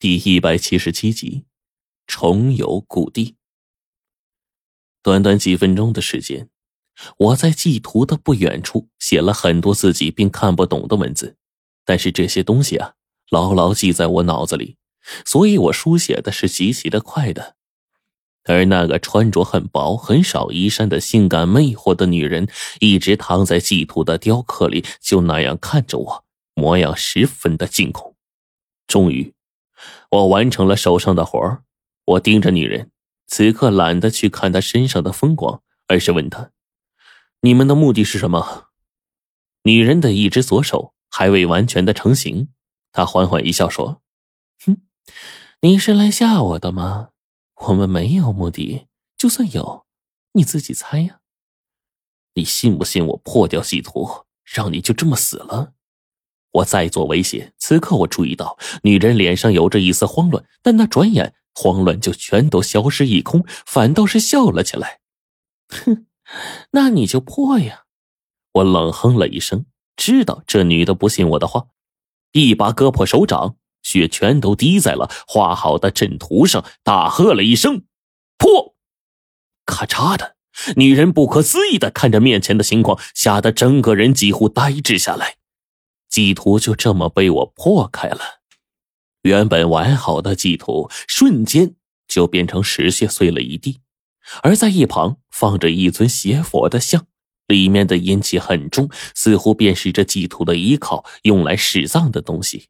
第一百七十七集，重游故地。短短几分钟的时间，我在祭图的不远处写了很多自己并看不懂的文字，但是这些东西啊，牢牢记在我脑子里，所以我书写的是极其的快的。而那个穿着很薄、很少衣衫的性感魅惑的女人，一直躺在祭图的雕刻里，就那样看着我，模样十分的惊恐。终于。我完成了手上的活儿，我盯着女人，此刻懒得去看她身上的风光，而是问她：“你们的目的是什么？”女人的一只左手还未完全的成型，她缓缓一笑说：“哼，你是来吓我的吗？我们没有目的，就算有，你自己猜呀。你信不信我破掉系图，让你就这么死了？”我再做威胁，此刻我注意到女人脸上有着一丝慌乱，但那转眼慌乱就全都消失一空，反倒是笑了起来。哼，那你就破呀！我冷哼了一声，知道这女的不信我的话，一把割破手掌，血全都滴在了画好的阵图上，大喝了一声：“破！”咔嚓的，女人不可思议的看着面前的情况，吓得整个人几乎呆滞下来。祭图就这么被我破开了，原本完好的祭图瞬间就变成石屑碎了一地，而在一旁放着一尊邪佛的像，里面的阴气很重，似乎便是这祭图的依靠，用来使葬的东西。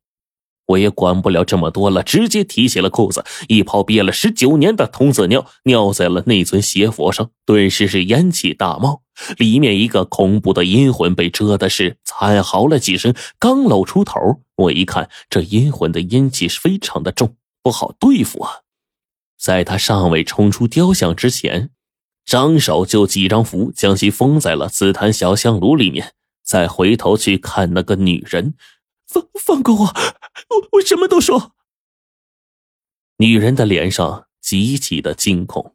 我也管不了这么多了，直接提起了裤子，一泡憋了十九年的童子尿尿在了那尊邪佛上，顿时是烟气大冒，里面一个恐怖的阴魂被蛰的是惨嚎了几声，刚露出头，我一看这阴魂的阴气是非常的重，不好对付啊！在他尚未冲出雕像之前，张手就几张符将其封在了紫檀小香炉里面，再回头去看那个女人。放放过我，我我什么都说。女人的脸上极其的惊恐，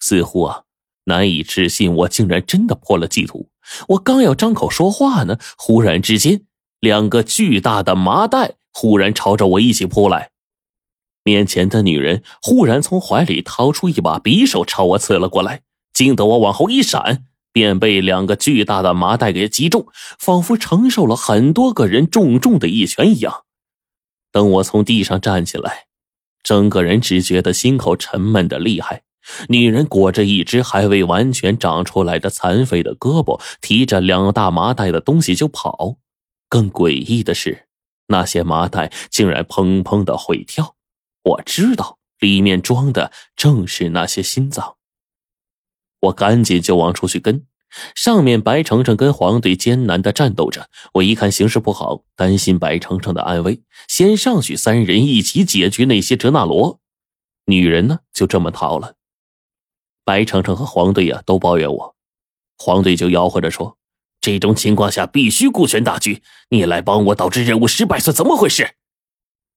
似乎啊难以置信，我竟然真的破了祭图。我刚要张口说话呢，忽然之间，两个巨大的麻袋忽然朝着我一起扑来。面前的女人忽然从怀里掏出一把匕首朝我刺了过来，惊得我往后一闪。便被两个巨大的麻袋给击中，仿佛承受了很多个人重重的一拳一样。等我从地上站起来，整个人只觉得心口沉闷的厉害。女人裹着一只还未完全长出来的残废的胳膊，提着两大麻袋的东西就跑。更诡异的是，那些麻袋竟然砰砰的会跳。我知道里面装的正是那些心脏。我赶紧就往出去跟，上面白程程跟黄队艰难的战斗着。我一看形势不好，担心白程程的安危，先上去，三人一起解决那些哲那罗。女人呢，就这么逃了。白程程和黄队呀，都抱怨我。黄队就吆喝着说：“这种情况下必须顾全大局，你来帮我，导致任务失败，是怎么回事？”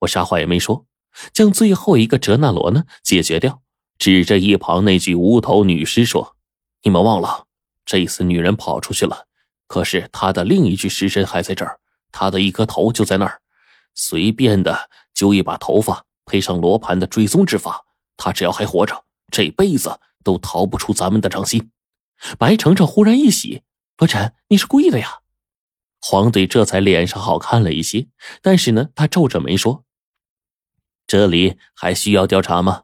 我啥话也没说，将最后一个哲那罗呢解决掉。指着一旁那具无头女尸说：“你们忘了，这次女人跑出去了，可是她的另一具尸身还在这儿，她的一颗头就在那儿。随便的揪一把头发，配上罗盘的追踪之法，她只要还活着，这辈子都逃不出咱们的掌心。”白程程忽然一喜：“罗晨，你是故意的呀？”黄队这才脸上好看了一些，但是呢，他皱着眉说：“这里还需要调查吗？”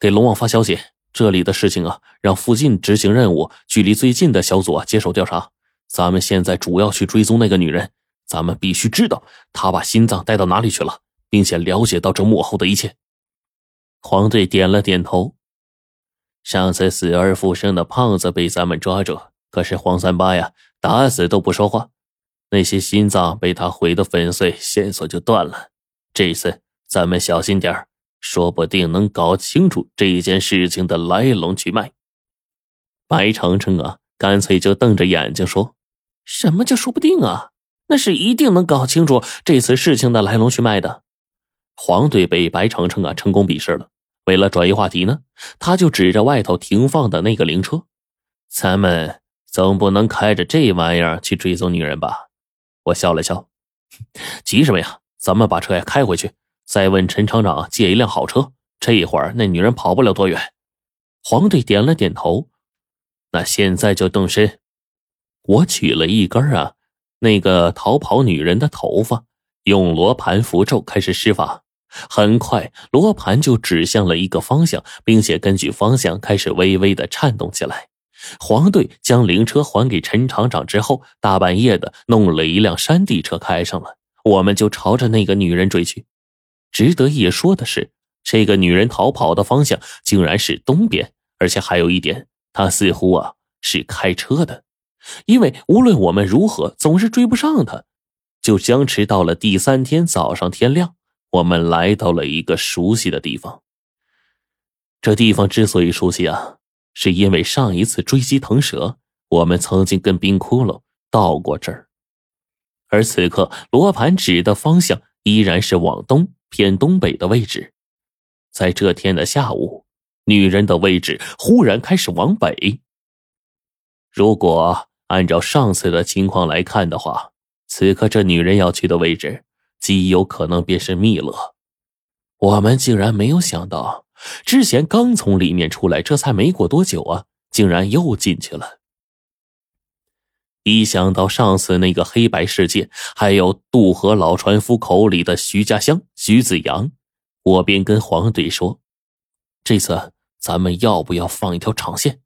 给龙王发消息，这里的事情啊，让附近执行任务距离最近的小组啊接手调查。咱们现在主要去追踪那个女人，咱们必须知道她把心脏带到哪里去了，并且了解到这幕后的一切。黄队点了点头。上次死而复生的胖子被咱们抓住，可是黄三八呀，打死都不说话。那些心脏被他毁得粉碎，线索就断了。这次咱们小心点。说不定能搞清楚这件事情的来龙去脉。白程程啊，干脆就瞪着眼睛说：“什么叫说不定啊？那是一定能搞清楚这次事情的来龙去脉的。”黄队被白程程啊成功鄙视了。为了转移话题呢，他就指着外头停放的那个灵车：“咱们总不能开着这玩意儿去追踪女人吧？”我笑了笑：“急什么呀？咱们把车呀开回去。”再问陈厂长借一辆好车。这一会儿那女人跑不了多远。黄队点了点头。那现在就动身。我取了一根啊，那个逃跑女人的头发，用罗盘符咒开始施法。很快，罗盘就指向了一个方向，并且根据方向开始微微的颤动起来。黄队将灵车还给陈厂长之后，大半夜的弄了一辆山地车开上了，我们就朝着那个女人追去。值得一说的是，这个女人逃跑的方向竟然是东边，而且还有一点，她似乎啊是开车的，因为无论我们如何，总是追不上她。就僵持到了第三天早上天亮，我们来到了一个熟悉的地方。这地方之所以熟悉啊。是因为上一次追击腾蛇，我们曾经跟冰窟窿到过这儿，而此刻罗盘指的方向依然是往东偏东北的位置。在这天的下午，女人的位置忽然开始往北。如果按照上次的情况来看的话，此刻这女人要去的位置极有可能便是密勒。我们竟然没有想到。之前刚从里面出来，这才没过多久啊，竟然又进去了。一想到上次那个黑白世界，还有渡河老船夫口里的徐家香、徐子阳，我便跟黄队说：“这次咱们要不要放一条长线？”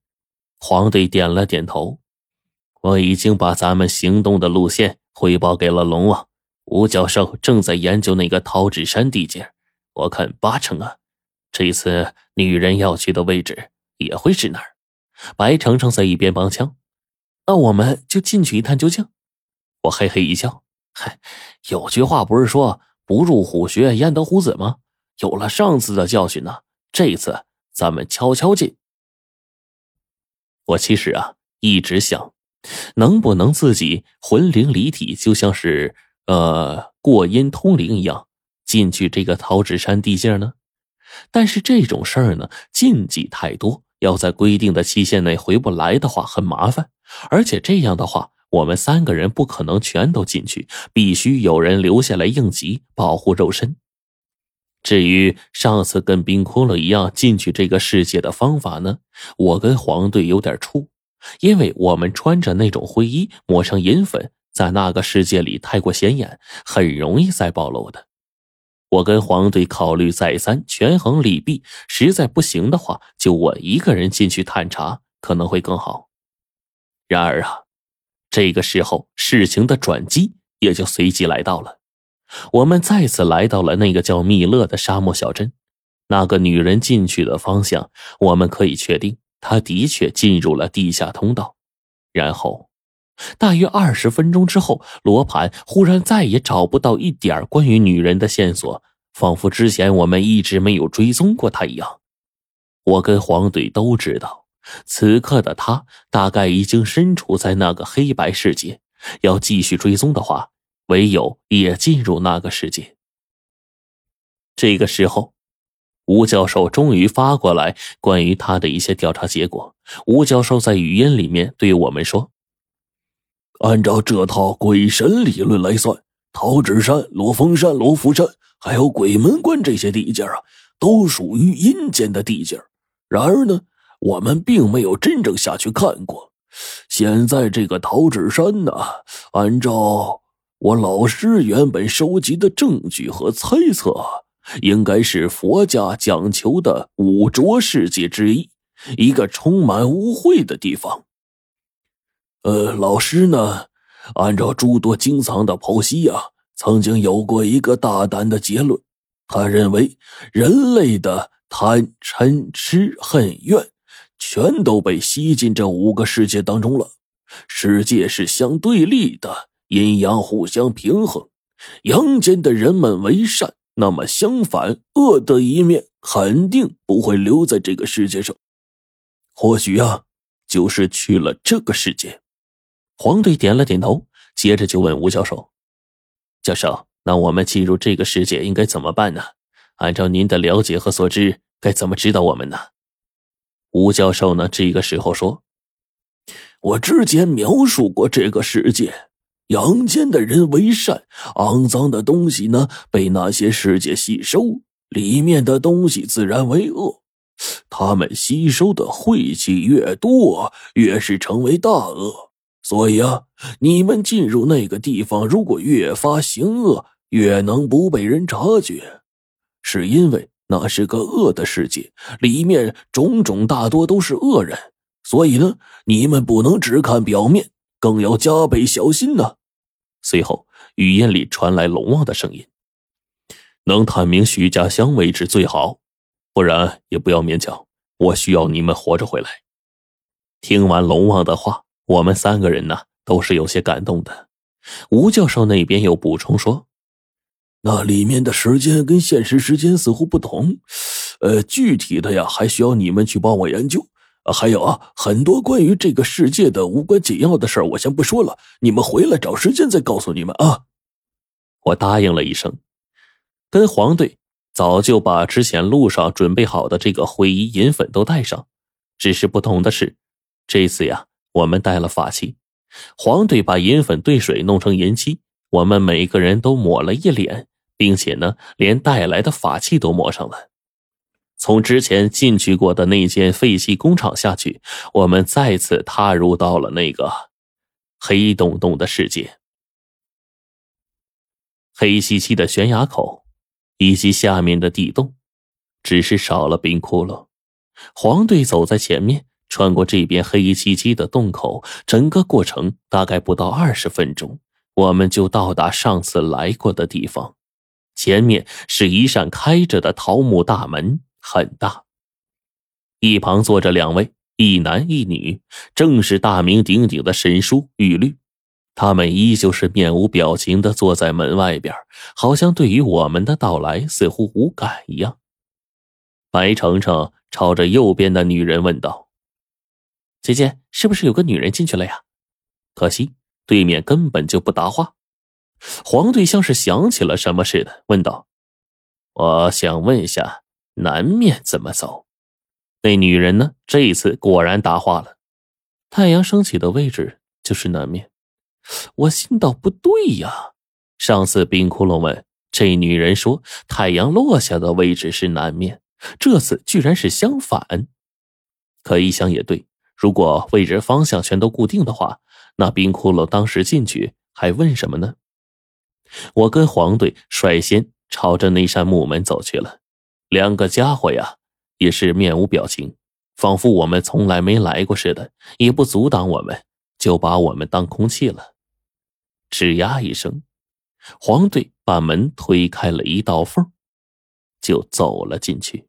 黄队点了点头。我已经把咱们行动的路线汇报给了龙王吴教授，正在研究那个桃纸山地界，我看八成啊。这次女人要去的位置也会是那儿。白程程在一边帮腔：“那我们就进去一探究竟。”我嘿嘿一笑：“嗨，有句话不是说不入虎穴焉得虎子吗？有了上次的教训呢，这次咱们悄悄进。”我其实啊一直想，能不能自己魂灵离体，就像是呃过阴通灵一样，进去这个桃纸山地界呢？但是这种事儿呢，禁忌太多，要在规定的期限内回不来的话，很麻烦。而且这样的话，我们三个人不可能全都进去，必须有人留下来应急，保护肉身。至于上次跟冰窟窿一样进去这个世界的方法呢，我跟黄队有点怵，因为我们穿着那种灰衣，抹上银粉，在那个世界里太过显眼，很容易再暴露的。我跟黄队考虑再三，权衡利弊，实在不行的话，就我一个人进去探查可能会更好。然而啊，这个时候事情的转机也就随即来到了。我们再次来到了那个叫密勒的沙漠小镇，那个女人进去的方向，我们可以确定，她的确进入了地下通道，然后。大约二十分钟之后，罗盘忽然再也找不到一点关于女人的线索，仿佛之前我们一直没有追踪过她一样。我跟黄队都知道，此刻的她大概已经身处在那个黑白世界。要继续追踪的话，唯有也进入那个世界。这个时候，吴教授终于发过来关于他的一些调查结果。吴教授在语音里面对我们说。按照这套鬼神理论来算，桃纸山、罗峰山、罗浮山，还有鬼门关这些地界啊，都属于阴间的地界。然而呢，我们并没有真正下去看过。现在这个桃纸山呢，按照我老师原本收集的证据和猜测，应该是佛家讲求的五浊世界之一，一个充满污秽的地方。呃，老师呢？按照诸多经藏的剖析呀，曾经有过一个大胆的结论。他认为，人类的贪、嗔、痴、恨、怨，全都被吸进这五个世界当中了。世界是相对立的，阴阳互相平衡。阳间的人们为善，那么相反，恶的一面肯定不会留在这个世界上。或许啊，就是去了这个世界。黄队点了点头，接着就问吴教授：“教授，那我们进入这个世界应该怎么办呢？按照您的了解和所知，该怎么指导我们呢？”吴教授呢，这个时候说：“我之前描述过这个世界，阳间的人为善，肮脏的东西呢被那些世界吸收，里面的东西自然为恶。他们吸收的晦气越多，越是成为大恶。所以啊，你们进入那个地方，如果越发行恶，越能不被人察觉，是因为那是个恶的世界，里面种种大多都是恶人。所以呢，你们不能只看表面，更要加倍小心呢。随后，语音里传来龙王的声音：“能探明徐家乡位置最好，不然也不要勉强。我需要你们活着回来。”听完龙王的话，我们三个人呢都是有些感动的。吴教授那边又补充说：“那里面的时间跟现实时间似乎不同，呃，具体的呀还需要你们去帮我研究。”还有啊，很多关于这个世界的无关紧要的事儿，我先不说了，你们回来找时间再告诉你们啊。我答应了一声，跟黄队早就把之前路上准备好的这个灰衣银粉都带上，只是不同的是，这次呀，我们带了法器。黄队把银粉兑水弄成银漆，我们每个人都抹了一脸，并且呢，连带来的法器都抹上了。从之前进去过的那间废弃工厂下去，我们再次踏入到了那个黑洞洞的世界。黑漆漆的悬崖口，以及下面的地洞，只是少了冰窟窿。黄队走在前面，穿过这边黑漆漆的洞口，整个过程大概不到二十分钟，我们就到达上次来过的地方。前面是一扇开着的桃木大门。很大，一旁坐着两位，一男一女，正是大名鼎鼎的神书玉律。他们依旧是面无表情的坐在门外边，好像对于我们的到来似乎无感一样。白程程朝着右边的女人问道：“姐姐，是不是有个女人进去了呀？”可惜对面根本就不答话。黄队像是想起了什么似的，问道：“我想问一下。”南面怎么走？那女人呢？这一次果然答话了。太阳升起的位置就是南面。我心道不对呀。上次冰窟窿问这女人说太阳落下的位置是南面，这次居然是相反。可一想也对，如果位置方向全都固定的话，那冰窟窿当时进去还问什么呢？我跟黄队率先朝着那扇木门走去了。两个家伙呀，也是面无表情，仿佛我们从来没来过似的，也不阻挡我们，就把我们当空气了。吱呀一声，黄队把门推开了一道缝，就走了进去。